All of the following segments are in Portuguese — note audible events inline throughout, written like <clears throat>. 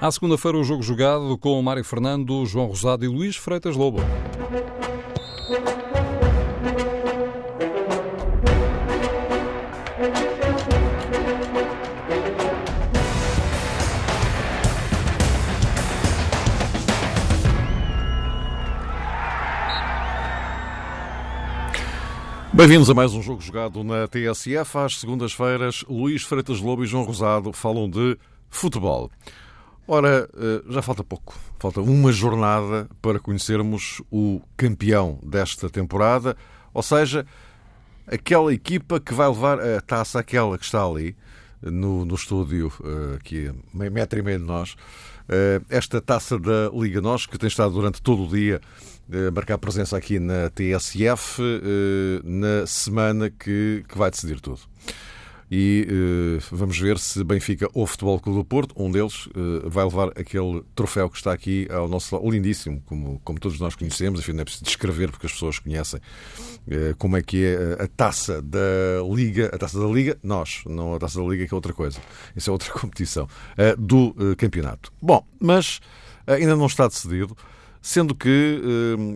À segunda-feira, o jogo jogado com Mário Fernando, João Rosado e Luís Freitas Lobo. Bem-vindos a mais um jogo jogado na TSF. Às segundas-feiras, Luís Freitas Lobo e João Rosado falam de futebol. Ora, eh, já falta pouco. Falta uma jornada para conhecermos o campeão desta temporada, ou seja, aquela equipa que vai levar a taça, aquela que está ali no, no estúdio, eh, aqui a metro e meio de nós, eh, esta taça da Liga Nós, que tem estado durante todo o dia marcar presença aqui na TSF na semana que, que vai decidir tudo. E uh, vamos ver se Benfica ou Futebol Clube do Porto, um deles, uh, vai levar aquele troféu que está aqui ao nosso lado, lindíssimo, como, como todos nós conhecemos, enfim, não é preciso descrever porque as pessoas conhecem uh, como é que é a taça da Liga, a taça da Liga, nós, não a taça da Liga que é outra coisa, isso é outra <laughs> competição, do campeonato. Bom, mas ainda não está decidido. Sendo que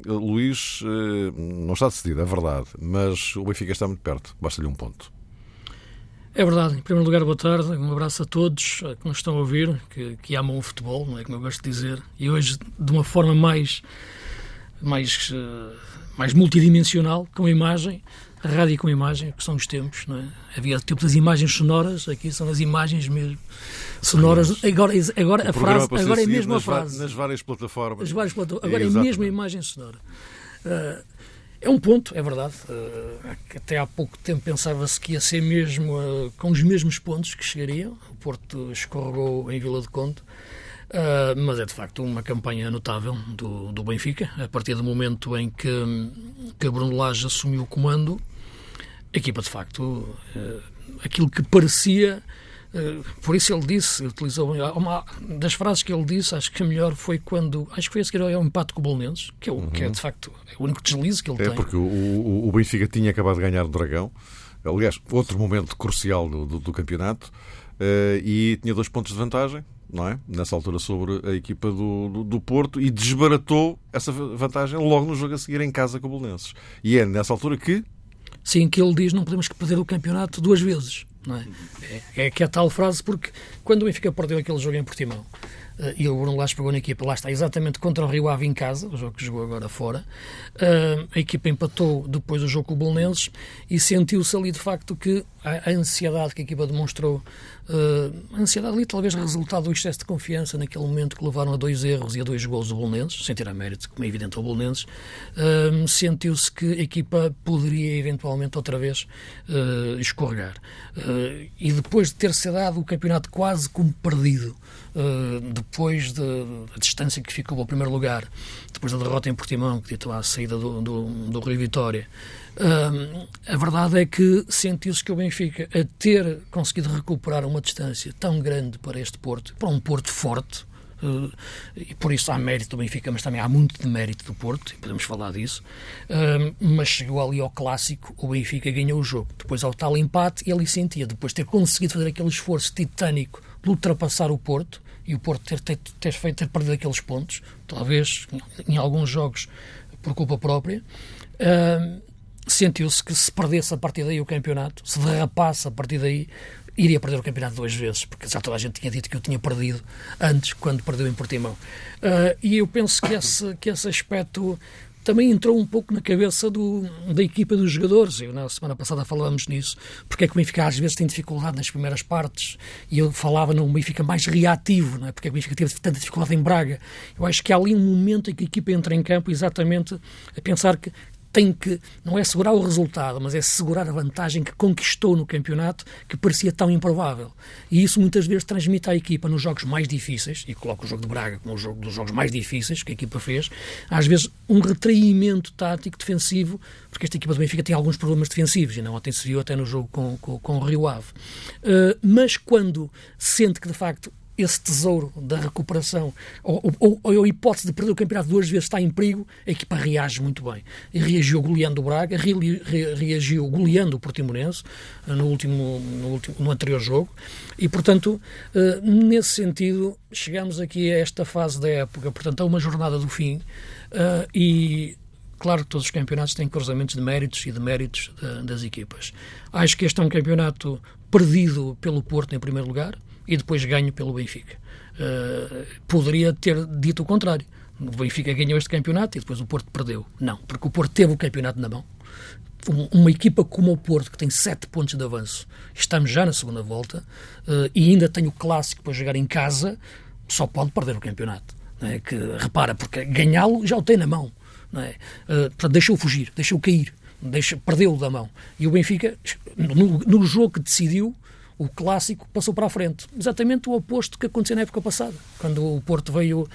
Luís não está decidido, é verdade, mas o Benfica está muito perto, basta-lhe um ponto. É verdade. Em primeiro lugar, boa tarde. Um abraço a todos que nos estão a ouvir, que, que amam o futebol, não é como eu gosto de dizer. E hoje, de uma forma mais, mais, uh, mais multidimensional, com a imagem, a rádio com imagem, que são os tempos, não é? Havia o tempo das imagens sonoras, aqui são as imagens mesmo sonoras. Agora, agora a frase, agora é mesmo a frase. Nas várias plataformas. várias plataformas. Agora é, é mesmo a imagem sonora. Uh, é um ponto, é verdade. Uh, até há pouco tempo pensava-se que ia ser mesmo uh, com os mesmos pontos que chegariam. O Porto escorregou em Vila de Conde. Uh, mas é de facto uma campanha notável do, do Benfica. A partir do momento em que, que Bruno Lage assumiu o comando, a equipa, de facto, aquilo que parecia. Uh, por isso ele disse, utilizou uma das frases que ele disse, acho que a melhor foi quando, acho que foi a seguir ao empate com o Bolonenses, que é, o, uhum. que é de facto é o único deslize que ele é tem. É porque o, o, Benfica tinha acabado de ganhar o Dragão, aliás, outro momento crucial do, do, do campeonato, uh, e tinha dois pontos de vantagem, não é? Nessa altura sobre a equipa do, do, do, Porto e desbaratou essa vantagem logo no jogo a seguir em casa com o Bolonenses. E é nessa altura que Sim, que ele diz não podemos perder o campeonato duas vezes. É? É, é que é a tal frase, porque quando o Benfica perdeu aquele jogo em Portimão, Uh, e o Bruno Lage pegou na equipa, lá está, exatamente contra o Rio Ave em casa, o jogo que jogou agora fora. Uh, a equipa empatou depois o jogo com o Bolonenses e sentiu-se ali de facto que a, ansiedade que a equipa demonstrou, uh, a ansiedade ali talvez resultado do excesso de confiança naquele momento que levaram a dois erros e a dois gols do Bolonenses, sem tirar mérito, como é evidente ao Bolonenses, sentiu-se que a equipa poderia eventualmente outra vez escorregar. e depois de ter se dado o campeonato quase como perdido, uh, depois da de, distância que ficou ao primeiro lugar, depois da derrota em Portimão, que ditou a saída do, do, do Rio Vitória, a verdade é que sentiu-se que o Benfica, a ter conseguido recuperar uma distância tão grande para este Porto, para um Porto forte, Uh, e por isso há mérito do Benfica, mas também há muito de mérito do Porto, e podemos falar disso. Mas chegou ali ao clássico, o Benfica ganhou o jogo. Depois ao tal empate, ele sentia, depois de ter conseguido fazer aquele esforço titânico de ultrapassar o Porto, e o Porto ter, ter, ter feito ter perdido aqueles pontos, talvez em alguns jogos por culpa própria, sentiu-se que se perdesse a partir daí o campeonato, se derrapasse a partir daí, iria perder o campeonato duas vezes, porque já toda a gente tinha dito que eu tinha perdido antes, quando perdeu em Portimão. Uh, e eu penso que esse, que esse aspecto também entrou um pouco na cabeça do, da equipa dos jogadores. Eu, na semana passada falávamos nisso, porque é que o Benfica às vezes tem dificuldade nas primeiras partes, e eu falava no Benfica mais reativo, não é? porque é que o Benfica teve tanta dificuldade em Braga. Eu acho que há ali um momento em que a equipa entra em campo exatamente a pensar que tem que, não é segurar o resultado, mas é segurar a vantagem que conquistou no campeonato, que parecia tão improvável. E isso muitas vezes transmite à equipa nos jogos mais difíceis, e coloco o jogo de Braga como o jogo dos jogos mais difíceis que a equipa fez, às vezes um retraimento tático defensivo, porque esta equipa do Benfica tem alguns problemas defensivos, e não ontem se viu até no jogo com, com, com o Rio Ave. Uh, mas quando sente que de facto esse tesouro da recuperação, ou, ou, ou, a hipótese de perder o campeonato duas vezes está em perigo, a equipa reage muito bem. E reagiu goleando o Braga, re, re, reagiu goleando o Portimonense eh, no, último, no, último, no anterior jogo, e portanto, uh, nesse sentido, chegamos aqui a esta fase da época, portanto, a uma jornada do fim, uh, e Claro que todos os campeonatos têm cruzamentos de méritos e de méritos das equipas. Acho que este é um campeonato perdido pelo Porto em primeiro lugar e depois ganho pelo Benfica. Uh, poderia ter dito o contrário. O Benfica ganhou este campeonato e depois o Porto perdeu. Não, porque o Porto teve o campeonato na mão. Uma equipa como o Porto, que tem sete pontos de avanço, estamos já na segunda volta uh, e ainda tem o clássico para jogar em casa, só pode perder o campeonato. É? Que, repara, porque ganhá-lo já o tem na mão. Não é? Uh, portanto, deixou fugir, deixou cair, deixou, perdeu-o da mão. E o Benfica, no, no jogo que decidiu, o clássico passou para a frente. Exatamente o oposto que aconteceu na época passada, quando o Porto veio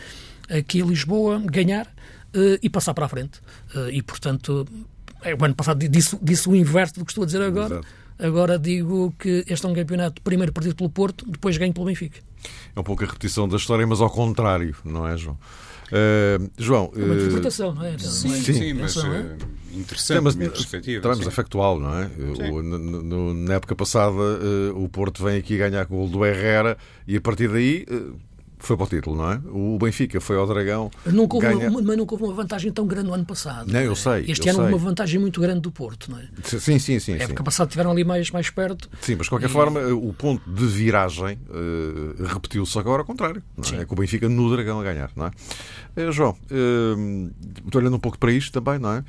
aqui a Lisboa ganhar uh, e passar para a frente. Uh, e, portanto, é, o ano passado disse, disse o inverso do que estou a dizer agora. Exato. Agora digo que este é um campeonato primeiro perdido pelo Porto, depois ganho pelo Benfica. É um pouco a repetição da história, mas ao contrário, não é, João? Uh, João. É uma interpretação, não é? Sim, sim, sim mas uh, interessante mas, minha perspectiva. Também é factual, não é? O, no, na época passada, uh, o Porto vem aqui ganhar com o gol do Herrera e a partir daí foi para o título, não é? O Benfica foi ao Dragão. Nunca houve ganha... uma, mas nunca houve uma vantagem tão grande no ano passado. Não, eu sei. Este eu ano sei. uma vantagem muito grande do Porto, não é? Sim, sim, sim. A época passada estiveram ali mais, mais perto. Sim, mas de qualquer e... forma, o ponto de viragem uh, repetiu-se agora ao contrário. É? é com o Benfica no Dragão a ganhar, não é? Uh, João, uh, estou olhando um pouco para isto também, não é?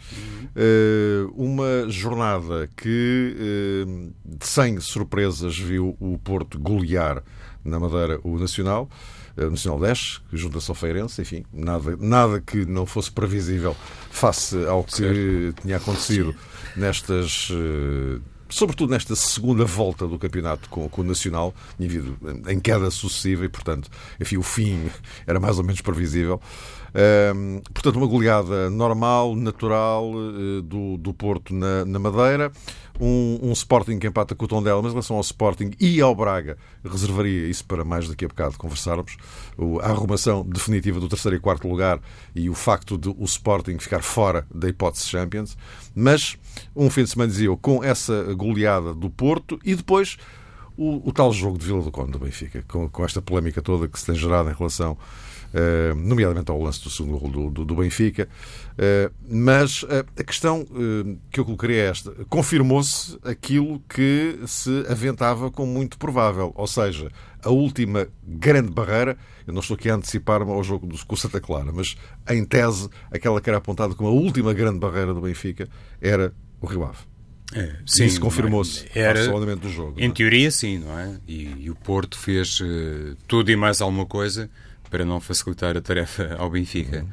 Uhum. uma jornada que, sem surpresas, viu o Porto golear na Madeira o Nacional. Eh, Nacional 10, que junta-se ao Feirense, enfim, nada, nada que não fosse previsível face ao que tinha acontecido nestas eh, sobretudo nesta segunda volta do campeonato com, com o Nacional, havido em queda sucessiva e, portanto, enfim, o fim <laughs> era mais ou menos previsível. Portanto, uma goleada normal, natural uh, do, do Porto na, na Madeira. Um, um, Sporting que empata com o Tondela, mas em relação ao Sporting e ao Braga, reservaria isso para mais daqui a bocado conversarmos. O, a arrumação definitiva do terceiro e quarto lugar e o facto de o Sporting ficar fora da hipótese Champions. Mas um fim de semana, dizia eu, com essa goleada do Porto e depois o, o tal jogo de Vila do Conde do Benfica, com, com esta polémica toda que se tem gerado em relação Uh, nomeadamente ao lance do segundo gol do, do, do, Benfica. Uh, mas uh, a questão que eu colocaria é esta: confirmou-se aquilo que se aventava como muito provável, ou seja, a última grande barreira. Eu não estou aqui a antecipar-me ao jogo do, com Santa Clara, mas em tese, aquela que era apontada como a última grande barreira do Benfica era o Rio Ave. É, sim, Isso confirmou-se era ao do jogo. Em é? teoria, sim, não é? E, e o Porto fez uh, tudo e mais alguma coisa para não facilitar a tarefa ao Benfica. Uhum.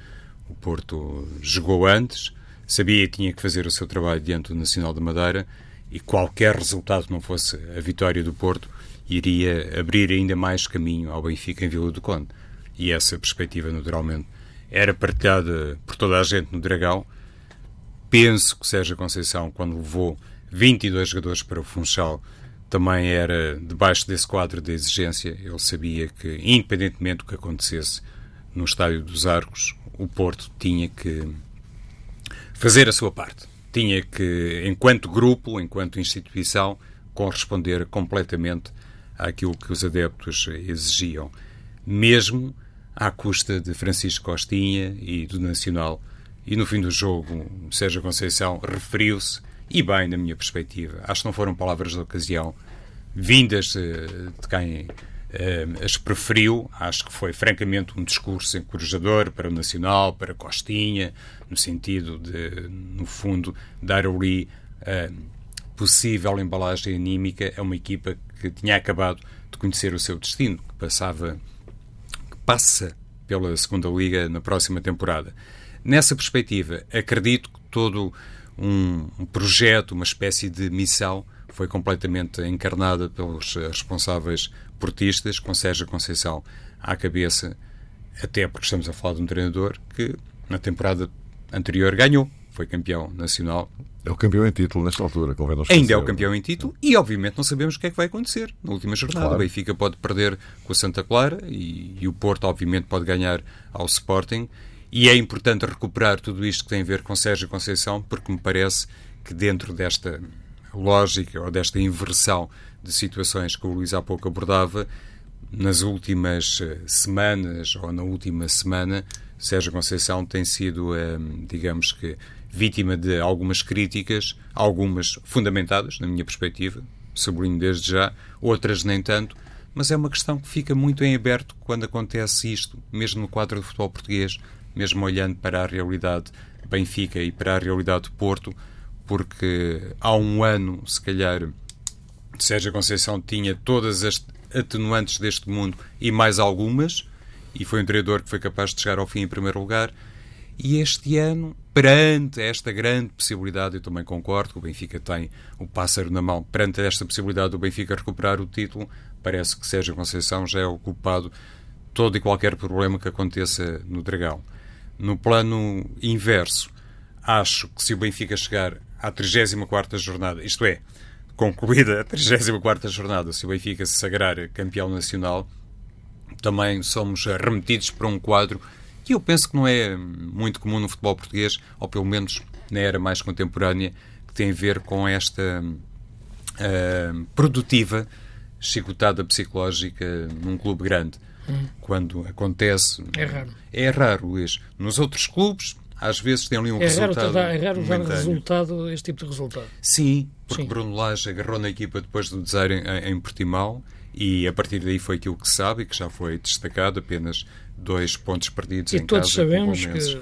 O Porto jogou antes, sabia que tinha que fazer o seu trabalho diante do Nacional de Madeira e qualquer resultado que não fosse a vitória do Porto iria abrir ainda mais caminho ao Benfica em Vila do Conde. E essa perspectiva, naturalmente, era partilhada por toda a gente no Dragão. Penso que Sérgio Conceição, quando levou 22 jogadores para o Funchal, também era debaixo desse quadro de exigência. Ele sabia que, independentemente do que acontecesse no Estádio dos Arcos, o Porto tinha que fazer a sua parte. Tinha que, enquanto grupo, enquanto instituição, corresponder completamente àquilo que os adeptos exigiam, mesmo à custa de Francisco Costinha e do Nacional. E no fim do jogo, Sérgio Conceição referiu-se e bem, na minha perspectiva. Acho que não foram palavras de ocasião vindas eh, de quem eh, as preferiu. Acho que foi, francamente, um discurso encorajador para o Nacional, para Costinha, no sentido de, no fundo, dar ali a possível embalagem anímica a uma equipa que tinha acabado de conhecer o seu destino, que passava, que passa pela segunda liga na próxima temporada. Nessa perspectiva, acredito que todo um, um projeto, uma espécie de missão, foi completamente encarnada pelos responsáveis portistas, com Sérgio Conceição à cabeça, até porque estamos a falar de um treinador que na temporada anterior ganhou foi campeão nacional. É o campeão em título nesta altura, convém Ainda é o campeão em título e, obviamente, não sabemos o que é que vai acontecer na última jornada. Claro. O Benfica pode perder com o Santa Clara e, e o Porto, obviamente, pode ganhar ao Sporting. E é importante recuperar tudo isto que tem a ver com Sérgio Conceição, porque me parece que dentro desta lógica ou desta inversão de situações que o Luís há pouco abordava, nas últimas eh, semanas ou na última semana, Sérgio Conceição tem sido, eh, digamos que, vítima de algumas críticas, algumas fundamentadas, na minha perspectiva, sublinho desde já, outras nem tanto, mas é uma questão que fica muito em aberto quando acontece isto, mesmo no quadro do futebol português, mesmo olhando para a realidade Benfica e para a realidade do Porto, porque há um ano, se calhar, Sérgio Conceição tinha todas as atenuantes deste mundo e mais algumas, e foi um treinador que foi capaz de chegar ao fim em primeiro lugar. E este ano, perante esta grande possibilidade, eu também concordo que o Benfica tem o pássaro na mão, perante esta possibilidade do Benfica recuperar o título, parece que Sérgio Conceição já é o culpado todo e qualquer problema que aconteça no Dragão. No plano inverso, acho que se o Benfica chegar à 34ª jornada, isto é, concluída a 34ª jornada, se o Benfica se sagrar campeão nacional, também somos remetidos para um quadro que eu penso que não é muito comum no futebol português, ou pelo menos na era mais contemporânea, que tem a ver com esta uh, produtiva chicotada psicológica num clube grande. Hum. Quando acontece. É raro. É raro, Luís. Nos outros clubes, às vezes tem ali um é resultado. Raro, é raro dar resultado, este tipo de resultado. Sim, porque Sim. Bruno Lage agarrou na equipa depois do desaire em, em Portimão e a partir daí foi aquilo que se sabe e que já foi destacado, apenas dois pontos perdidos e em casa. todos sabemos que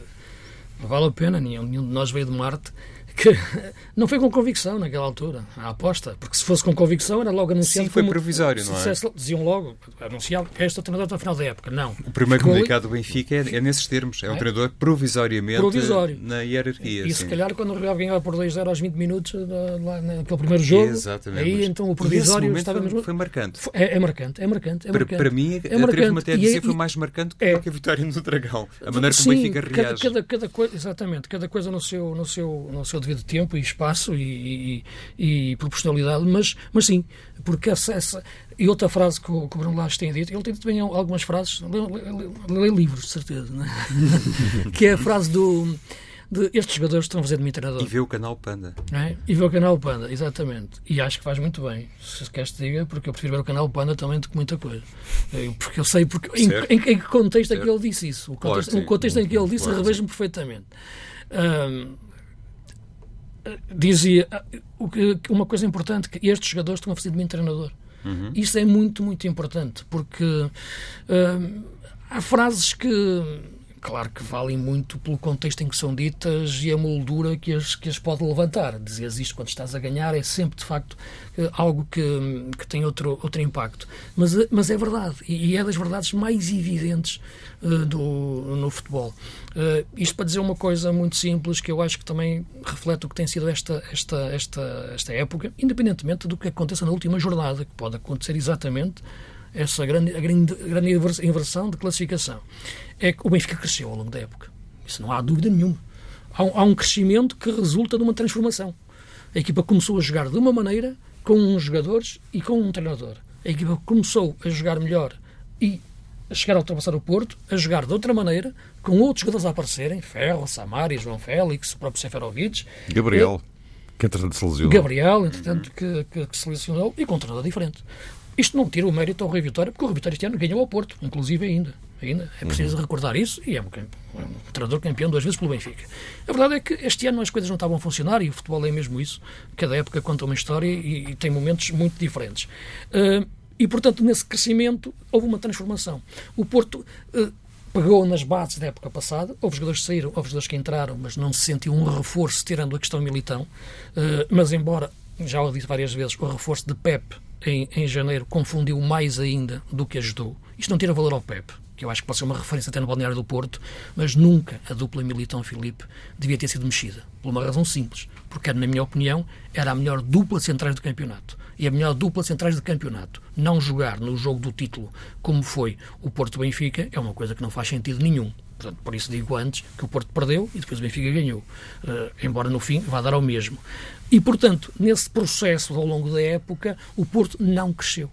vale a pena, nenhum, nenhum de nós veio de Marte, que <laughs> não foi com convicção naquela altura, a aposta, porque se fosse com convicção era logo anunciado. Sim, foi como, provisório, não é? Diziam logo, anunciado que este é o treinador até o final da época. Não. O primeiro Ficou comunicado do Benfica é, é, nesses termos, é um é? treinador provisoriamente Provisório. na hierarquia. E sim. se calhar quando o Real ganhava por 2-0 aos 20 minutos lá naquele primeiro jogo, Exatamente, aí mas... então o provisório estava mesmo... foi marcante. É, é, marcante, é marcante, é marcante. Para, para mim, é marcante. até a dizer, e, foi mais marcante que, é, que a vitória no Dragão. A maneira sim, como o Benfica reage. Cada, cada, cada coisa, exatamente, cada coisa no seu, no seu, no seu devido tempo e espaço e, e, e, proporcionalidade, mas, mas sim, porque essa, essa e outra frase que o, que o Bruno Lage tem dito, ele tem dito também algumas frases, lê, livros, de certeza, é? <laughs> que é a frase do de estes jogadores estão a fazer de mim treinador. E vê o canal Panda. É? E vê o canal Panda, exatamente. E acho que faz muito bem, se queres te diga, porque eu prefiro ver o canal Panda também do que muita coisa. Porque eu sei porque, em, em, em, que contexto certo. é que ele disse isso. O contexto, claro, o contexto em que ele disse, claro, revejo-me perfeitamente. Um, dizia uma coisa importante, que estes jogadores estão a fazer de mim treinador. Uhum. Isso é muito, muito importante, porque uh, há frases que claro que valem muito pelo contexto em que são ditas e a moldura que as, que as pode levantar. Dizias isto quando estás a ganhar é sempre, de facto, eh, algo que, que tem outro, outro impacto. Mas, eh, mas é verdade, e é das verdades mais evidentes uh, do, no futebol. Uh, isto para dizer uma coisa muito simples, que eu acho que também reflete o que tem sido esta, esta, esta, esta época, independentemente do que aconteça na última jornada, que pode acontecer exatamente essa grande, grande, grande inversão de classificação, é que o Benfica cresceu ao longo da época. Isso não há dúvida nenhuma. Há um, há um crescimento que resulta de uma transformação. A equipa começou a jogar de uma maneira, com uns jogadores e com um treinador. A equipa começou a jogar melhor e a chegar a ultrapassar o Porto, a jogar de outra maneira, com outros jogadores a aparecerem, Ferro, Samari, João Félix, o próprio Seferovic. Gabriel, e, que entretanto se lesionou. Gabriel, entretanto, que, que, que se lesionou, e com um treinador diferente. Isto não tira o mérito ao Rui Vitória, porque o Rui Vitória este ano ganhou ao Porto, inclusive ainda. ainda. É preciso uhum. recordar isso e é um, é um treinador campeão duas vezes pelo Benfica. A verdade é que este ano as coisas não estavam a funcionar e o futebol é mesmo isso. Cada época conta uma história e, e tem momentos muito diferentes. Uh, e, portanto, nesse crescimento houve uma transformação. O Porto uh, pegou nas bases da época passada, houve jogadores que saíram, houve jogadores que entraram, mas não se sentiu um reforço tirando a questão militão. Uh, mas, embora, já o disse várias vezes, o reforço de Pep em, em janeiro confundiu mais ainda do que ajudou. Isto não tira valor ao Pep, que eu acho que pode ser uma referência até no balneário do Porto, mas nunca a dupla Militão-Filipe devia ter sido mexida. Por uma razão simples, porque, na minha opinião, era a melhor dupla centrais do campeonato. E a melhor dupla centrais do campeonato. Não jogar no jogo do título como foi o Porto-Benfica é uma coisa que não faz sentido nenhum. Portanto, por isso digo antes que o Porto perdeu e depois o Benfica ganhou. Uh, embora no fim vá dar ao mesmo. E, portanto, nesse processo ao longo da época, o Porto não cresceu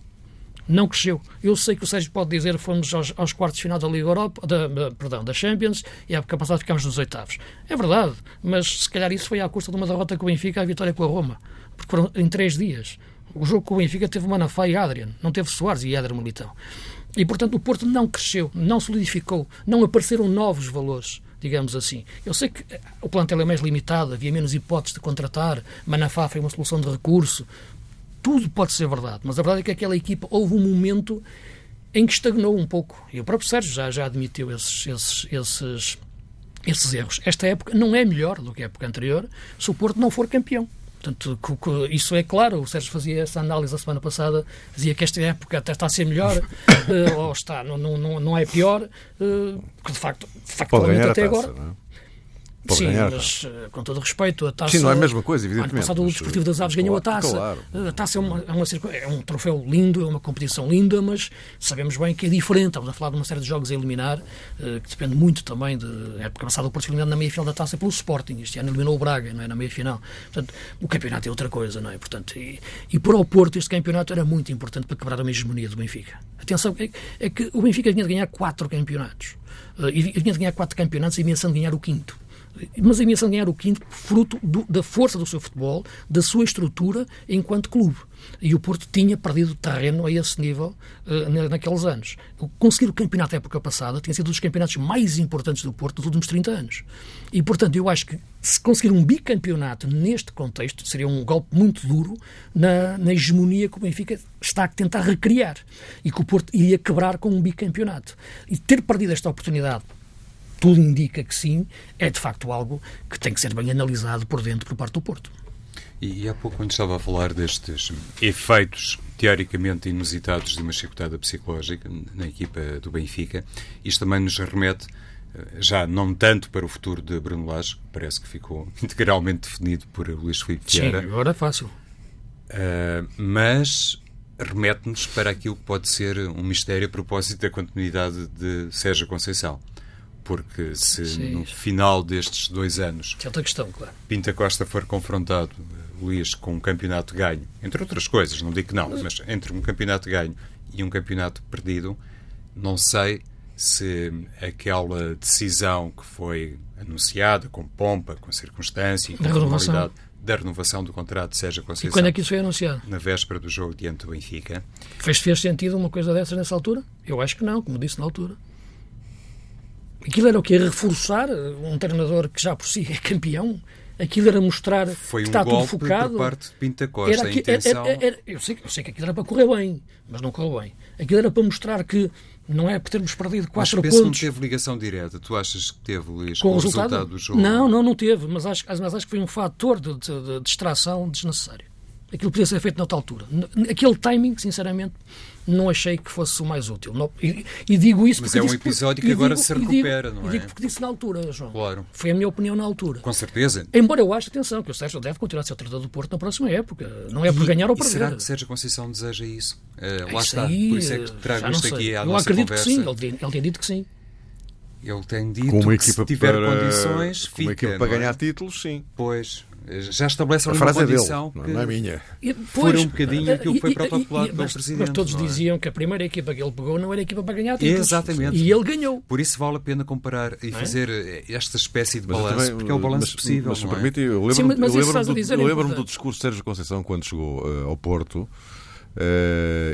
não cresceu. Eu sei que o Sérgio pode dizer fomos aos, aos, quartos de final da Liga Europa, da, perdão, da Champions, e a época passada ficámos nos oitavos. É verdade, mas se calhar isso foi à custa de uma derrota com o Benfica a vitória com a Roma, porque foram em três dias. O jogo com o Benfica teve Manafá e Adrian, não teve Soares e Adrian Militão. E, portanto, o Porto não cresceu, não solidificou, não apareceram novos valores digamos assim. Eu sei que o plantel é mais limitado, havia menos hipóteses de contratar, Manafá foi uma solução de recurso, tudo pode ser verdade, mas a verdade é que aquela equipa houve um momento em que estagnou um pouco. E o próprio Sérgio já, já admitiu esses, esses, esses, esses erros. Esta época não é melhor do que a época anterior se o Porto não for campeão. Portanto, isso é claro. O Sérgio fazia essa análise a semana passada, dizia que esta época até está a ser melhor, uh, <laughs> ou está, não, não, não é pior, uh, porque de facto, factualmente até taça, agora. É? Pode Sim, ganhar, mas eh, com todo respeito, a taça. Sim, não é a mesma coisa, evidentemente. Ano passado o Desportivo das Aves ganhou a taça. Claro. A taça é, uma, é, uma, é, um troféu lindo, é uma competição linda, mas sabemos bem que é diferente. Estamos a falar de uma série de jogos a eliminar, eh, que depende muito também de. A época passada o Porto eliminado na meia-final da taça pelo Sporting. Este ano eliminou o Braga, não é? Na meia-final. Portanto, o campeonato é outra coisa, não é? Portanto, e, e para o Porto este campeonato era muito importante para quebrar a hegemonia do Benfica. Atenção, é, é que o Benfica vinha de ganhar quatro campeonatos. Uh, e vinha de ganhar quatro campeonatos e ameaçando ganhar o quinto mas a ameaça de ganhar o quinto fruto do, da força do seu futebol, da sua estrutura enquanto clube. E o Porto tinha perdido terreno a esse nível uh, naqueles anos. Conseguir o campeonato da época passada tinha sido um dos campeonatos mais importantes do Porto dos últimos 30 anos. E, portanto, eu acho que se conseguir um bicampeonato neste contexto seria um golpe muito duro na, na hegemonia que o Benfica está a tentar recriar e que o Porto iria quebrar com um bicampeonato. E ter perdido esta oportunidade tudo indica que sim, é de facto algo que tem que ser bem analisado por dentro por parte do Porto. E, e há pouco, quando estava a falar destes efeitos teoricamente inusitados de uma chicotada psicológica na equipa do Benfica, isto também nos remete eh, já não tanto para o futuro de Bruno Lage, parece que ficou <laughs> integralmente definido por Luís Filipe Vieira. Sim, agora é fácil. Uh, mas remete-nos para aquilo que pode ser um mistério a propósito da continuidade de Sérgio Conceição porque se Sim. no final destes dois anos é outra questão, claro. Pinta Costa for confrontado, Luís, com um campeonato ganho, entre outras coisas, não digo que não, mas entre um campeonato ganho e um campeonato perdido, não sei se aquela decisão que foi anunciada com pompa, com circunstância e com formalidade da renovação do contrato seja Conceição. E quando é que isso foi anunciado? Na véspera do jogo diante do Benfica. Fez, fez sentido uma coisa dessas nessa altura? Eu acho que não, como disse na altura. Aquilo era o que? Reforçar um treinador que já por si é campeão? Aquilo era mostrar Foi que um está tudo focado. por parte de Pinta Costa. Era, a intenção... era, era, eu, sei, eu sei que aquilo era para correr bem, mas não correu bem. Aquilo era para mostrar que não é por termos perdido quatro mas pontos. Mas não teve ligação direta. Tu achas que teve, Luís, com, com o resultado? resultado? do jogo? Não, não, não teve. Mas acho, mas acho que foi um fator de, de, de distração desnecessário. Aquilo podia ser feito noutra altura. Aquele timing, sinceramente, não achei que fosse o mais útil. Não, e, e, digo isso Mas porque. é um episódio que agora digo, se recupera, digo, não é? E digo porque disse na altura, João. Claro. Foi a minha opinião na altura. Com certeza. Embora eu ache, atenção, que o Sérgio deve continuar a ser o treinador do Porto na próxima época. Não é por e, ganhar ou perder. será que Sérgio Conceição deseja isso? Uh, lá isso está. Aí, por isso é que trago isto sei. aqui à eu nossa acredito conversa. que sim. Ele, ele tem dito que sim. Ele tem dito com uma que equipa se tiver para, condições, com uma fica, equipa para é? ganhar títulos, sim. Pois, já estabelece a condição é dele, não é minha. Pois, um bocadinho aquilo que foi protocolado pelo mas, Presidente. Mas todos é? diziam que a primeira equipa que ele pegou não era a equipa para ganhar títulos. Exatamente. E ele ganhou. Por isso vale a pena comparar e é? fazer esta espécie de balanço, porque é o balanço mas, possível. Mas se é? permite, eu lembro-me lembro a do, discurso de Sérgio Conceição quando chegou uh, ao Porto. uh,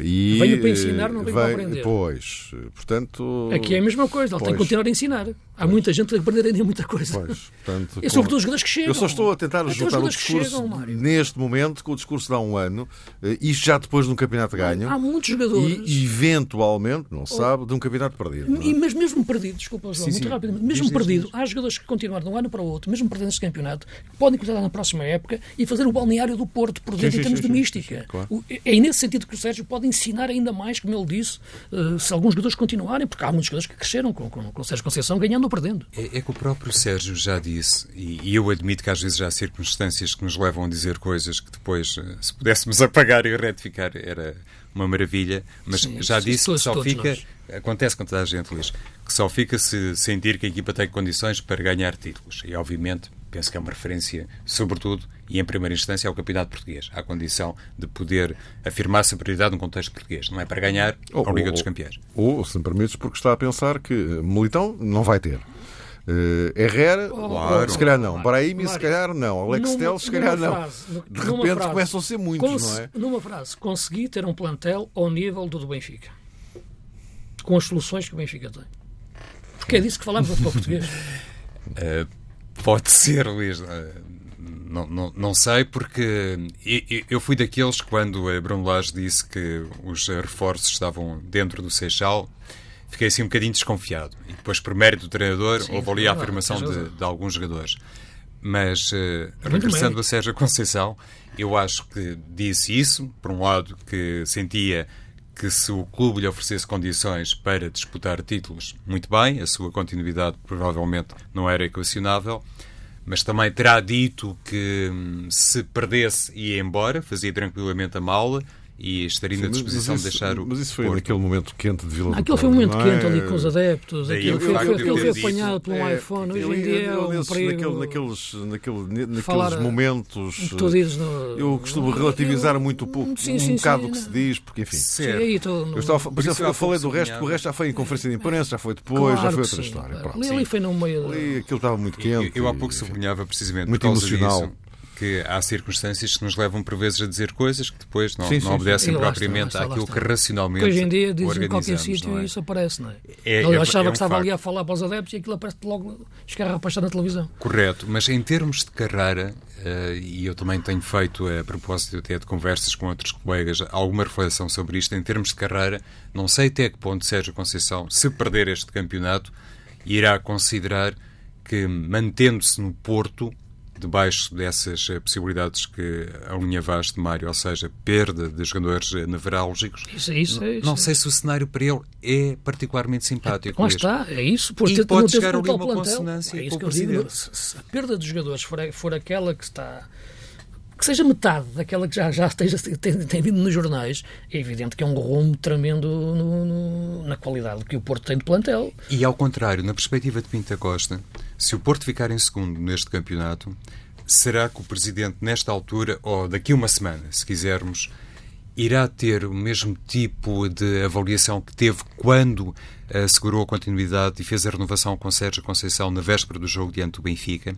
e, Veio para ensinar, não veio para aprender. Pois, portanto. Aqui é a mesma coisa, ele tem que Pois. continuar a ensinar. Há muita gente a aprender ainda muita coisa. Pois, portanto, E com- sobretudo os jogadores que chegam. Eu só estou a tentar os juntar o jogadores que discurso chegam, neste momento com o discurso de há um ano, eh, isto já depois de um campeonato ganho Há muitos jogadores. e eventualmente, não se sabe, de um campeonato perdido. é? E, mas mesmo perdido, desculpa, João, Sim, muito sim. mesmo diz, perdido, diz. há jogadores que continuaram de um ano para o outro, mesmo perdendo este campeonato, que podem continuar na próxima época e fazer o balneário do Porto por dentro sim, em termos de mística. claro. É nesse sentido que o Sérgio pode ensinar ainda mais, como ele disse, eh, se alguns jogadores continuarem, porque há muitos jogadores que cresceram com, com, com o Sérgio Conceição ganhando perdendo. É, é que o próprio Sérgio já disse, e, e eu admito que às vezes há circunstâncias que nos levam a dizer coisas que depois, eh, se pudéssemos <laughs> apagar e retificar, era uma maravilha, mas Sim, já isso disse que todos- só todos fica, nós. acontece com toda a gente, Luís, que só fica se sentir que a equipa tem condições para ganhar títulos. E, obviamente, penso que é uma referência, sobretudo, e em primeira instância, ao Campeonato Português, à condição de poder afirmar superioridade no contexto português. Não é para ganhar Ou- a Liga ou- dos Campeões. Ou, se me permites, porque está a pensar que Militão não vai ter. Uh, Herrera, Claro. se calhar não. Mário, Brahimi, se Mário, calhar não. Alex numa- Telles, se calhar não. frase, de repente frase, começam a ser muitos, não é? Numa frase, consegui ter um plantel ao nível do do Benfica. Com as soluções que o Benfica tem. Porque é disso que falamos no futebol português. Uh, <laughs> pode ser, Luís. uh, não, não, não sei, porque eu- fui daqueles que, quando a Bruno Lage disse que os reforços estavam dentro do Seixal, fiquei assim um bocadinho desconfiado. E depois, por mérito do treinador, Sim, houve ali a afirmação de, de alguns jogadores. Mas, uh, regressando a Sérgio Conceição, eu acho que disse isso, por um lado, que sentia que se o clube lhe oferecesse condições para disputar títulos, muito bem, a sua continuidade provavelmente não era equacionável, mas também terá dito que hum, se perdesse ia embora, fazia tranquilamente a mala e estaria na disposição de deixar o Mas isso foi Porto. naquele momento quente de Vila do Aquilo foi um momento não é? quente ali com os adeptos. Aquilo o foi, foi, apanhado por um É, iPhone. Hoje em dia é um perigo. naquele- naqueles, naquele, naqueles momentos. Tu dizes no- Eu costumo relativizar muito pouco, Sim, um sim, bocado sim, o que se não. diz, porque enfim. Sim, Certo. aí estou no- Eu, estava, Por exemplo, eu falei do resto, porque o resto já foi em conferência de imprensa, já foi depois, já foi outra história. Ali, foi no meio. Ali aquilo estava muito Eu, quente. eu há pouco sublinhava precisamente Muito emocional. Que há circunstâncias que nos levam por vezes a dizer coisas que depois não, Sim, sim, não obedecem sim. Está, propriamente está, àquilo que racionalmente Porque hoje em dia dizem em qualquer organizamos, sítio é? e isso aparece, não é? É- eu é- achava é um que estava ali facto. a falar para os adeptos e aquilo aparece logo escarrapachado na televisão. Correto, mas em termos de carreira, eh, e eu também tenho feito, a propósito até de conversas com outros colegas, alguma reflexão sobre isto, em termos de carreira, não sei até que ponto Sérgio Conceição, se perder este campeonato, irá considerar que, mantendo-se no Porto, debaixo dessas eh, possibilidades que alinhavaste, de Mário, ou seja, perda de jogadores eh, nevrálgicos, Isso, isso, é isso. não sei se o cenário para ele é particularmente simpático. Lá está, é isso. Por E ter, pode chegar ali uma plantel. consonância é isso com que o eu digo. Presidente. Se, a perda dos jogadores for, for aquela que está. Que seja metade daquela que já, já esteja, tem, tem vindo nos jornais, é evidente que é um rumo tremendo no- no- na qualidade que o Porto tem de plantel. E ao contrário, na perspectiva de Pinta Costa, se o Porto ficar em segundo neste campeonato, será que o Presidente, nesta altura, ou daqui uma semana, se quisermos, irá ter o mesmo tipo de avaliação que teve quando eh, assegurou a continuidade e fez a renovação com Sérgio Conceição na véspera do jogo diante do Benfica?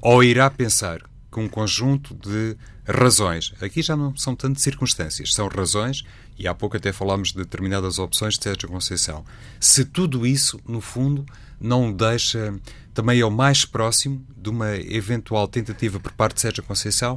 Ou irá pensar que um conjunto de razões, aqui já não são tanto circunstâncias, são razões, e há pouco até falámos de determinadas opções de Sérgio Conceição. Se tudo isso, no fundo, não o deixa também ao mais próximo de uma eventual tentativa por parte de Sérgio Conceição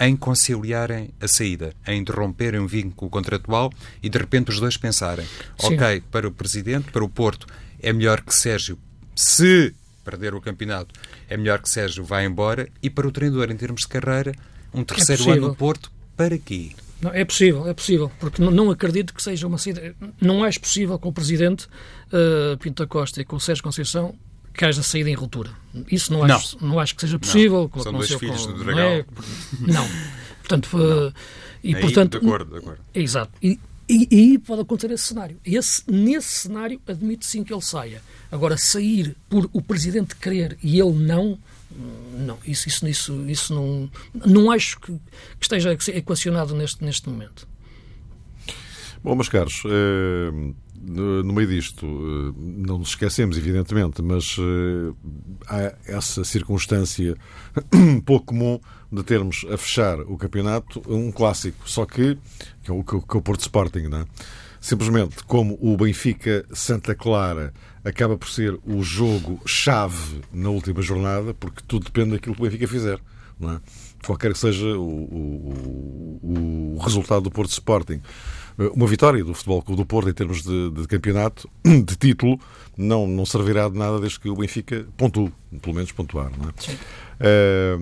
em conciliarem a saída, em interromperem um vínculo contratual e de repente os dois pensarem: Sim. ok, para o Presidente, para o Porto, é melhor que Sérgio, se perder o campeonato, é melhor que Sérgio vá embora e para o treinador, em termos de carreira, um terceiro possível. ano no Porto, para quê? Não, é possível, é possível, porque não, não acredito que seja uma saída. Não acho possível com o Presidente uh, Pinto Costa e com o Sérgio Conceição que haja saída em ruptura. Isso não acho, não. acho que seja possível. como São dois filhos com, do não Dragão. é? Não. Portanto, uh, e Aí, portanto. de acordo, de acordo. Exato. E, e, e aí pode acontecer esse cenário. Esse, nesse cenário, admito sim que ele saia. Agora, sair por o Presidente querer e ele não, não, isso, isso, isso, isso não, não acho que, que esteja equacionado neste, neste momento. Bom, meus caros, eh, no meio disto, eh, não nos esquecemos, evidentemente, mas eh, há essa circunstância <coughs> pouco comum de termos a fechar o campeonato um clássico, só que, que é o, que é o- Porto Sporting, não é? Simplesmente como o Benfica Santa Clara acaba por ser o jogo-chave na última jornada, porque tudo depende daquilo que o Benfica fizer. Não é? Qualquer que seja o, o- o- resultado do Porto Sporting. Eh, Uma vitória do Futebol Clube do Porto em termos de, de campeonato, <clears throat> de título, não, não servirá de nada desde que o Benfica pontue, pelo menos pontuar. Não é? Eh,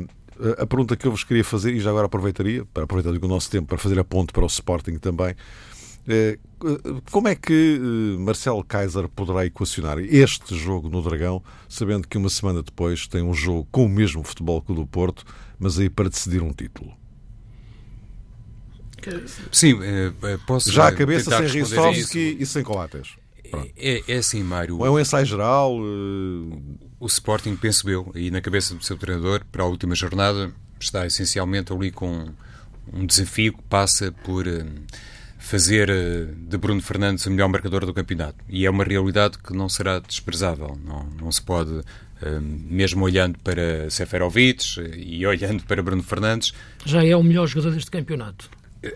a pergunta que eu vos queria fazer, e já agora aproveitaria, para aproveitar o nosso tempo para fazer a ponte para o Sporting também, eh, como é que Marcelo Kaiser poderá equacionar este jogo no Dragão, sabendo que uma semana depois tem um jogo com o mesmo Futebol Clube do Porto, mas aí para decidir um título? Sim, posso Já a cabeça sem Ristovski e sem Coates. É, é, assim, Mário. Ou é um ensaio geral? O Sporting, penso eu, e na cabeça do seu treinador, para a última jornada, está essencialmente ali com um desafio que passa por fazer eh, de Bruno Fernandes o melhor marcador do campeonato. E é uma realidade que não será desprezável. Não, não se pode, eh, mesmo olhando para Seferovic eh, e olhando para Bruno Fernandes. Já é o melhor jogador deste campeonato.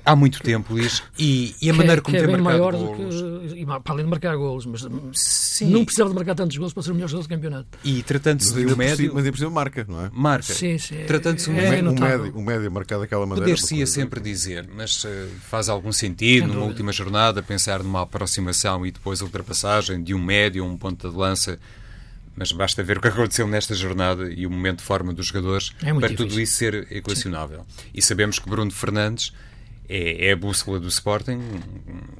Há muito tempo, Luís, e, e a maneira como que é tem marcado maior golos... do que, para além de marcar golos, mas Sim. não precisava de marcar tantos golos para ser o melhor jogador do campeonato. E tratando-se de um médio... Mas ainda por cima marca, não é? Marca. Sim, sim. Tratando-se de um, é, um, médio, um médio marcado daquela maneira... Poder-se-ia sempre dizer, mas uh, faz algum sentido, numa última jornada, pensar numa aproximação e depois ultrapassagem de um médio, um ponto de lança mas basta ver o que <laughs> aconteceu nesta jornada e o momento de forma dos jogadores é para difícil. tudo isso ser equacionável. Sim. E sabemos que Bruno Fernandes é, é, a bússola do Sporting.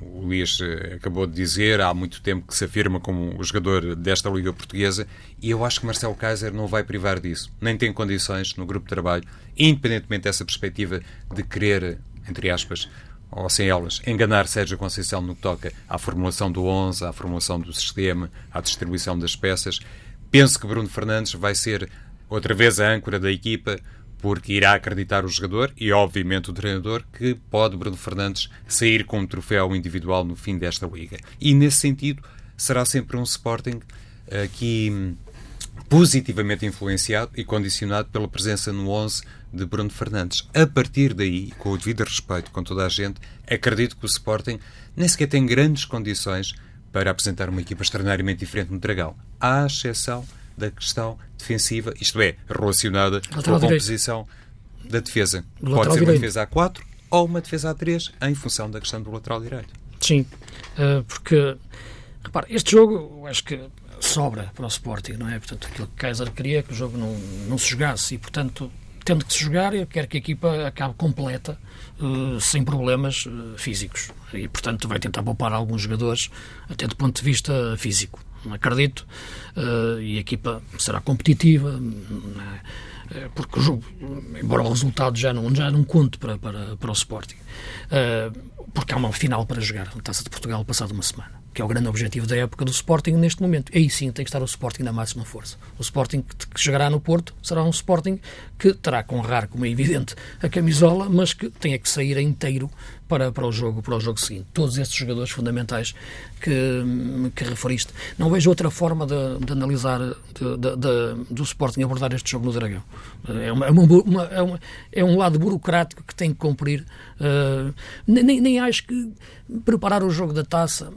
O Luís eh, acabou de dizer, há muito tempo que se afirma como o jogador desta Liga Portuguesa e eu acho que Marcelo Kaiser não vai privar disso. Nem tem condições no grupo de trabalho, independentemente dessa perspectiva de querer, entre aspas, ou sem elas, enganar Sérgio Conceição no que toca à formulação do 11, à formulação do sistema, à distribuição das peças. Penso que Bruno Fernandes vai ser outra vez a âncora da equipa, porque irá acreditar o jogador e, obviamente, o treinador que pode Bruno Fernandes sair com um troféu individual no fim desta liga. E, nesse sentido, será sempre um Sporting aqui hum, positivamente influenciado e condicionado pela presença no 11 de Bruno Fernandes. A partir daí, com o devido respeito com toda a gente, acredito que o Sporting nem sequer tem grandes condições para apresentar uma equipa extraordinariamente diferente no Dragão, à exceção da questão defensiva, isto é, relacionada com a composição da defesa. Pode ser uma defesa a 4 ou uma defesa a 3 em função da questão do lateral direito. Sim, eh, porque, repare, este jogo, acho que sobra para o Sporting, não é? Portanto, aquilo que Kaiser queria que o jogo não, não se jogasse e, portanto, tendo que se jogar, eu quero que a equipa acabe completa, uh, sem problemas uh, físicos. E, portanto, vai tentar poupar alguns jogadores, até do ponto de vista físico acredito, uh, e a equipa será competitiva, é? porque o jogo, embora o resultado já não, já não conte para, para, para o Sporting, uh, porque há uma final para jogar na Taça de Portugal passado uma semana que é o grande objetivo da época do Sporting neste momento. Aí sim tem que estar o Sporting na máxima força. O Sporting que chegará no Porto será um Sporting que terá que honrar, como é evidente, a camisola, mas que tenha que sair inteiro para, para, o jogo, para o jogo seguinte. Todos estes jogadores fundamentais que, que referiste. Não vejo outra forma de, de analisar de, de, do Sporting abordar este jogo no Dragão. É, uma, é, uma, é, uma, é, um lado burocrático que tem que cumprir. Uh, nem, nem acho que preparar o jogo da taça.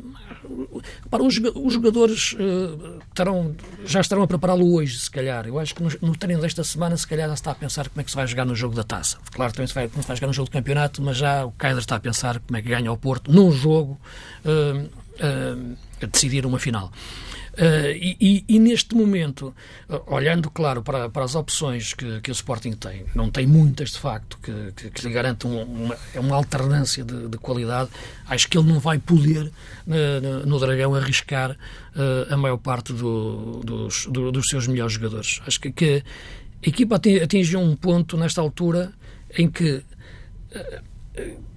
Para os, os jogadores uh, terão, já estarão a prepará-lo hoje, se calhar. Eu acho que no, no treino desta semana, se calhar, já está a pensar como é que se vai jogar no jogo da taça. Claro, também se vai, não se vai jogar no jogo do campeonato, mas já o Kaiser está a pensar como é que ganha o Porto num jogo uh, uh, a decidir uma final. Uh, e, e, neste momento, uh, olhando, claro, para, para as opções que, que, o Sporting tem, não tem muitas de facto que, que, que lhe garantam uma, uma alternância de, de, qualidade, acho que ele não vai poder, uh, no Dragão, arriscar a maior parte do, dos, do, dos seus melhores jogadores. Acho que, que a equipa atingiu um ponto nesta altura em que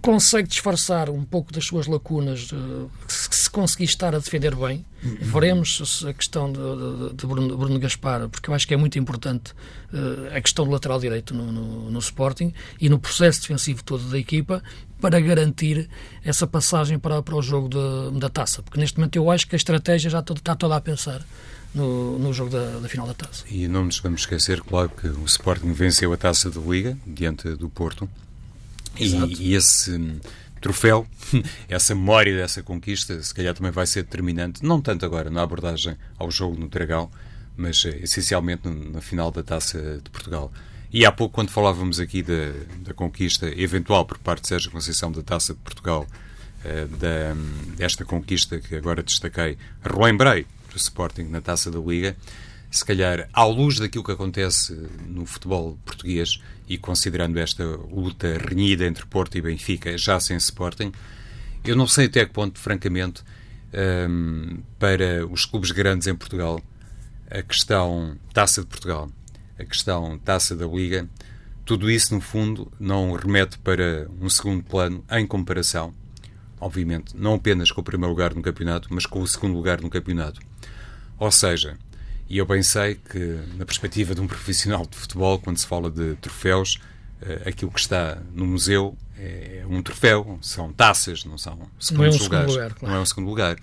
consegue disfarçar um pouco das suas lacunas, se conseguir estar a defender bem. Veremos a questão de, de, de Bruno, Bruno, Gaspar, porque eu acho que é muito importante uh, a questão do lateral direito no, no, no, Sporting e no processo defensivo todo da equipa para garantir essa passagem para, para o jogo de, da taça. Porque neste momento eu acho que a estratégia já está toda a pensar. No, no, jogo da, da, final da taça. E não nos vamos esquecer, claro, que o Sporting venceu a taça da Liga diante do Porto e, e, esse hum, troféu, essa memória dessa conquista, se calhar também vai ser determinante, não tanto agora na abordagem ao jogo no Dragão, mas eh, essencialmente na final da Taça de Portugal. E há pouco, quando falávamos aqui da, da conquista eventual por parte de Sérgio Conceição da Taça de Portugal, uh, da, hum, desta conquista que agora destaquei, relembrei do Sporting na Taça da Liga, se calhar, à luz daquilo que acontece no futebol português e considerando esta luta renhida entre Porto e Benfica, já sem Sporting, eu não sei até que ponto, francamente, um, para os clubes grandes em Portugal, a questão Taça de Portugal, a questão Taça da Liga, tudo isso, no fundo, não remete para um segundo plano em comparação, obviamente, não apenas com o primeiro lugar no campeonato, mas com o segundo lugar no campeonato. Ou seja, e eu bem sei que, na perspectiva de um profissional de futebol, quando se fala de troféus, uh, aquilo que está no museu é um troféu, são taças, não são segundos não é um lugares. Lugar, claro. Não é um segundo lugar.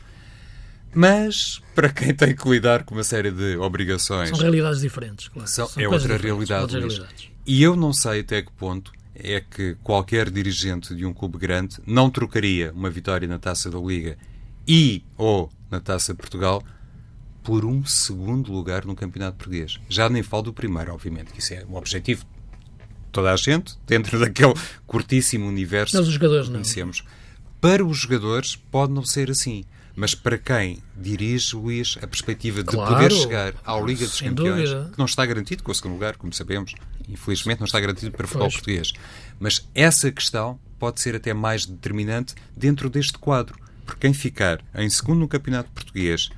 Mas, para quem tem que lidar com uma série de obrigações. São realidades diferentes, claro. São, são é outra realidade. Realidades. E eu não sei até que ponto é que qualquer dirigente de um clube grande não trocaria uma vitória na taça da Liga e ou na taça de Portugal por um segundo lugar no campeonato português. Já nem falo do primeiro, obviamente, que isso é um objetivo toda a gente, dentro <laughs> daquele curtíssimo universo Mas os jogadores que conhecemos. Não. Para os jogadores pode não ser assim. Mas para quem dirige, Luís, a perspectiva de claro, poder chegar à Liga dos Campeões, dúvida. que não está garantido com o segundo lugar, como sabemos, infelizmente não está garantido para o futebol português. Mas essa questão pode ser até mais determinante dentro deste quadro. Porque quem ficar em segundo no Campeonato Português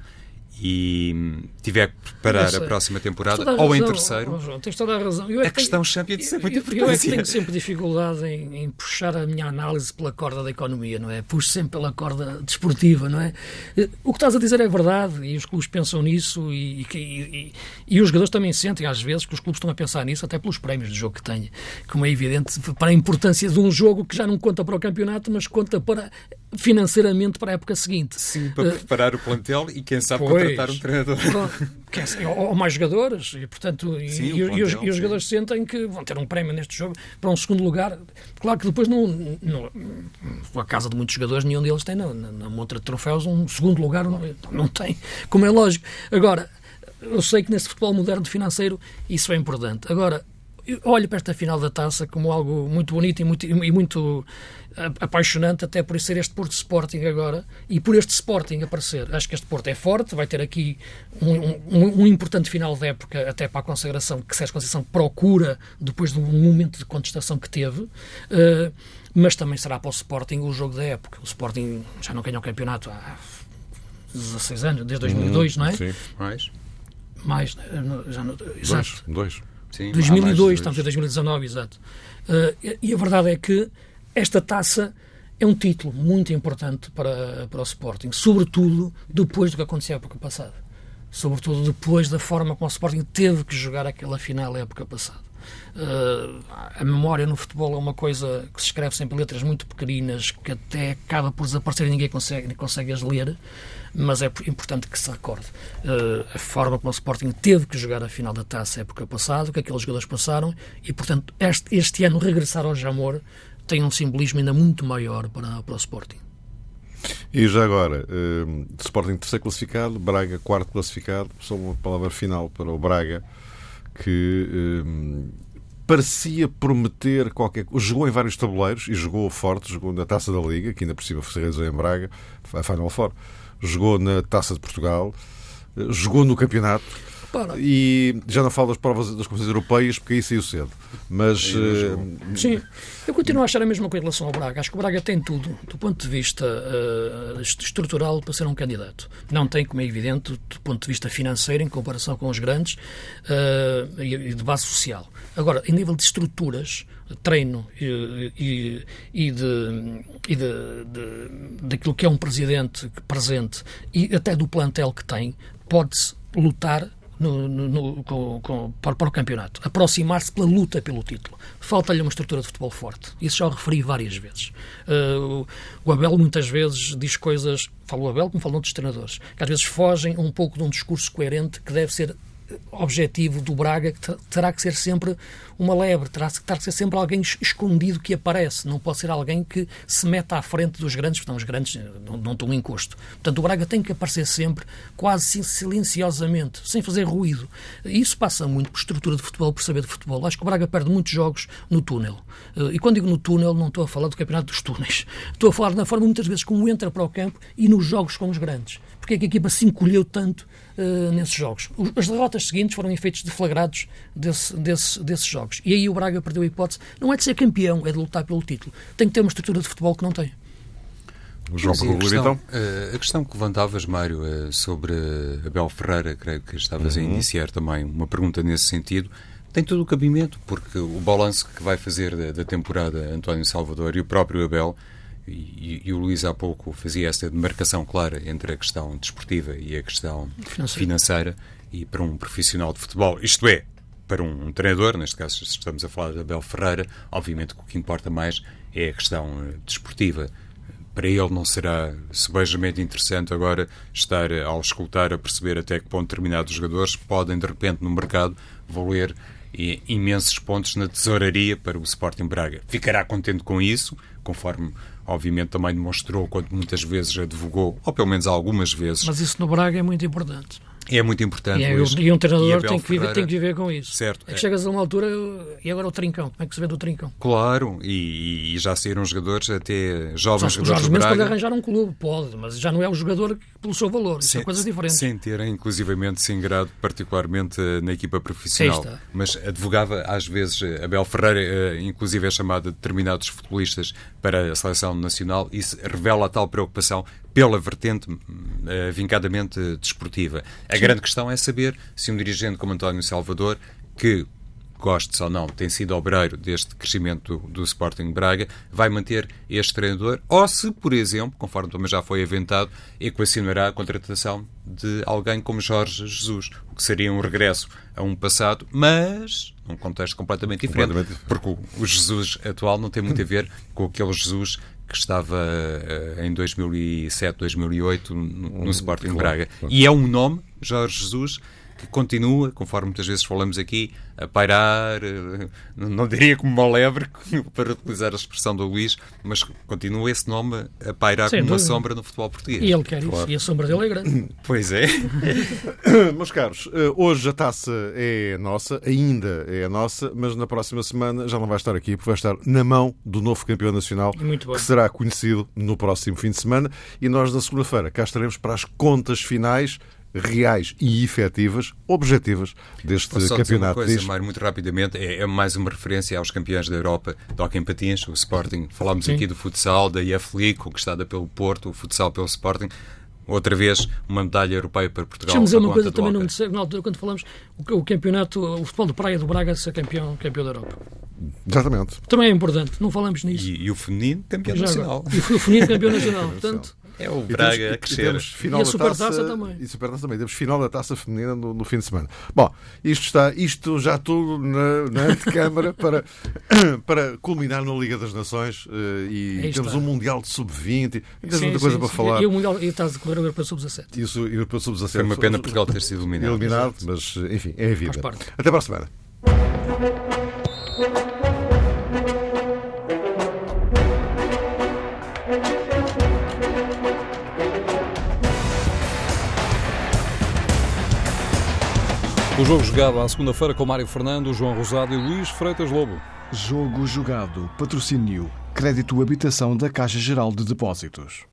e tiver que preparar a próxima temporada, a ou em terceiro, oh, João, tens toda a razão. Eu é a questão Champions é muito importante. Eu é que tenho sempre dificuldade em, em, puxar a minha análise pela corda da economia, não é? Puxo sempre pela corda desportiva, não é? O que estás a dizer é verdade e os clubes pensam nisso e, e, e, e os jogadores também sentem às vezes que os clubes estão a pensar nisso até pelos prémios do jogo que têm, como é evidente, para a importância de um jogo que já não conta para o campeonato, mas conta para financeiramente para a época seguinte. Sim, para uh, preparar o plantel e quem sabe pois, contratar um treinador. ou, ou, mais jogadores, e portanto, sim, e, plantel, e, os, e, os, jogadores sentem que vão ter um prémio neste jogo para um segundo lugar. Claro que depois, não, não, a casa de muitos jogadores, nenhum deles tem na, na, na montra de troféus um segundo lugar, não, não tem, como é lógico. Agora, eu sei que nesse futebol moderno financeiro isso é importante. Agora, olho para esta final da taça como algo muito bonito e muito, e muito apaixonante, até por ser este Porto Sporting agora e por este Sporting aparecer. Acho que este Porto é forte, vai ter aqui um, um, um importante final de época, até para a consagração que Sérgio Conceição procura depois de um momento de contestação que teve. Uh, mas também será para o Sporting o jogo da época. O Sporting já não ganha o campeonato há 16 anos, desde 2002, hum, não é? Sim, mais. Mais, né? já não, exato. Dois. dois. Sim, 2002, estamos em 2019, exato. Uh, e a verdade é que esta taça é um título muito importante para, para o Sporting, sobretudo depois do que aconteceu a época passada. Sobretudo depois da forma como o Sporting teve que jogar aquela final a época passada. Uh, a memória no futebol é uma coisa que se escreve sempre em letras muito pequeninas, que até acaba por desaparecer e ninguém consegue, consegue as ler mas é importante que se recorde uh, a forma como o Sporting teve que jogar a final da taça época passada, o que aqueles jogadores passaram, e portanto este, este ano regressar ao Jamor tem um simbolismo ainda muito maior para, para o Sporting. E já agora, uh, Sporting terceiro classificado, Braga quarto classificado, só uma palavra final para o Braga, que uh, parecia prometer qualquer coisa. Jogou em vários tabuleiros e jogou forte, jogou na Taça da Liga, que ainda por cima realizou em Braga, a Final Four jogou na Taça de Portugal, eh, jogou no campeonato. Para. E já não falo das provas das competições europeias, porque aí saiu cedo. Mas. Uh... Sim, eu continuo a achar a mesma coisa em relação ao Braga. Acho que o Braga tem tudo, do ponto de vista uh, estrutural, para ser um candidato. Não tem, como é evidente, do ponto de vista financeiro, em comparação com os grandes, uh, e de base social. Agora, em nível de estruturas, treino e, e, e, de, e de, de, daquilo que é um presidente presente e até do plantel que tem, pode-se lutar no, no, com, com, para, para, o campeonato, aproximar-se pela luta pelo título. Falta-lhe uma estrutura de futebol forte. Isso já o referi várias vezes. Uh, o Abel muitas vezes diz coisas, fala o Abel como falam outros treinadores, que às vezes fogem um pouco de um discurso coerente que deve ser objetivo do Braga que terá que ser sempre uma lebre, terá que ser sempre alguém escondido que aparece, não pode ser alguém que se meta à frente dos grandes, porque os grandes não, não estão em encosto. Portanto, o Braga tem que aparecer sempre, quase silenciosamente, sem fazer ruído. Isso passa muito por estrutura de futebol, por saber de futebol. Acho que o Braga perde muitos jogos no túnel. Eh, e quando digo no túnel, não estou a falar do campeonato dos túneis. <laughs> Estou a falar na forma, muitas vezes, como entra para o campo e nos jogos com os grandes. Porque é que a equipa se encolheu tanto uh, nesses jogos? As derrotas seguintes foram efeitos deflagrados desse, desse, desses jogos. E aí o Braga perdeu a hipótese, não é de ser campeão, é de lutar pelo título. Tem que ter uma estrutura de futebol que não tem. João Sim, a, questão, então? Eh, a questão que levantavas, Mário, sobre Abel Ferreira, creio que estavas uhum. a iniciar também uma pergunta nesse sentido, tem todo o cabimento, porque o balanço que vai fazer da, da temporada António Salvador e o próprio Abel, e, e, o Luís há pouco fazia esta demarcação clara entre a questão desportiva e a questão financeira. financeira, e para um profissional de futebol, isto é, para um, um treinador, neste caso estamos a falar de Abel Ferreira, obviamente que o que importa mais é a questão uh, desportiva para ele não será sebejamente interessante agora estar ao escutar a perceber até que ponto determinados jogadores podem de repente no mercado valer imensos pontos na tesouraria para o Sporting Braga. Ficará contente com isso, conforme obviamente também demonstrou quando muitas vezes advogou, ou pelo menos algumas vezes. Mas isso no Braga é muito importante. É muito importante. E, é, e um treinador tem que, viver, tem que viver com isso. Certo. É que chegas a uma altura e agora o trincão. Como é que se vê do trincão? Claro, e, e já saíram jogadores, até jovens Só, jogadores. Jorge Mendes pode arranjar um clube, pode, mas já não é o jogador pelo seu valor. Sem, são coisas diferentes. Sem terem, inclusivamente, se ingrado particularmente eh, na equipa profissional. Mas advogava, às vezes, eh, Abel Ferreira, eh, inclusive é chamado de determinados futebolistas para a seleção nacional, isso revela a tal preocupação pela vertente uh, vincadamente desportiva. A Sim. grande questão é saber se um dirigente como António Salvador, que gostes ou não, tem sido obreiro deste crescimento do, do, Sporting Braga, vai manter este treinador, ou se, por exemplo, conforme também já foi aventado, equacionará a contratação de alguém como Jorge Jesus, o que seria um regresso a um passado, mas num contexto completamente diferente, completamente porque o, o Jesus atual não tem muito a ver com aquele Jesus que estava uh, em 2007, 2008 no, no Sporting claro, Braga. Claro. E é um nome, Jorge Jesus, que continua, conforme muitas vezes falamos aqui, a pairar, eh, não diria como uma lebre, <laughs> para utilizar a expressão do Luís, mas continua esse nome a pairar Sem como dúvida. uma sombra no futebol português. E ele quer claro. isso, e a sombra dele é grande. <coughs> Pois é. <coughs> Meus caros, eh, hoje a taça é nossa, ainda é nossa, mas na próxima semana já não vai estar aqui, porque vai estar na mão do novo campeão nacional, que será conhecido no próximo fim de semana, e nós na segunda-feira cá estaremos para as contas finais reais e efetivas, objetivas deste Posso só campeonato. Dizer uma coisa, Mário, muito rapidamente, é, é, mais uma referência aos campeões da Europa de hockey em patins, o Sporting. Falámos Sim. aqui do futsal, da IF League, conquistada pelo Porto, o futsal pelo Sporting. Outra vez, uma medalha europeia para Portugal. Deixa-me dizer uma coisa também, não disse, na altura, quando falamos, o, o, campeonato, o futebol de praia do Braga ser campeão, campeão da Europa. Exatamente. Também é importante, não falamos nisso. E, e o feminino campeão Já nacional. E o feminino campeão <laughs> nacional. Portanto, é o Braga temos, a crescer. E, temos final e a Supertaça também. E a Supertaça também. Temos final da taça feminina no, no, fim de semana. Bom, isto está, isto já tudo na, na antecâmara para, <coughs> para culminar na Liga das Nações uh, e Aí temos está. um Mundial de Sub-20 temos muita coisa sim, para sim. falar. E o Mundial está a decorrer o Europeu Sub-17. Isso, o Europeu Sub-17. Foi uma pena Portugal ter sido eliminado. Eliminado, mas enfim, é a vida. Até para a semana. O jogo jogado à segunda-feira com Mário Fernando, João Rosado e Luís Freitas Lobo. Jogo jogado. Patrocínio. Crédito Habitação da Caixa Geral de Depósitos.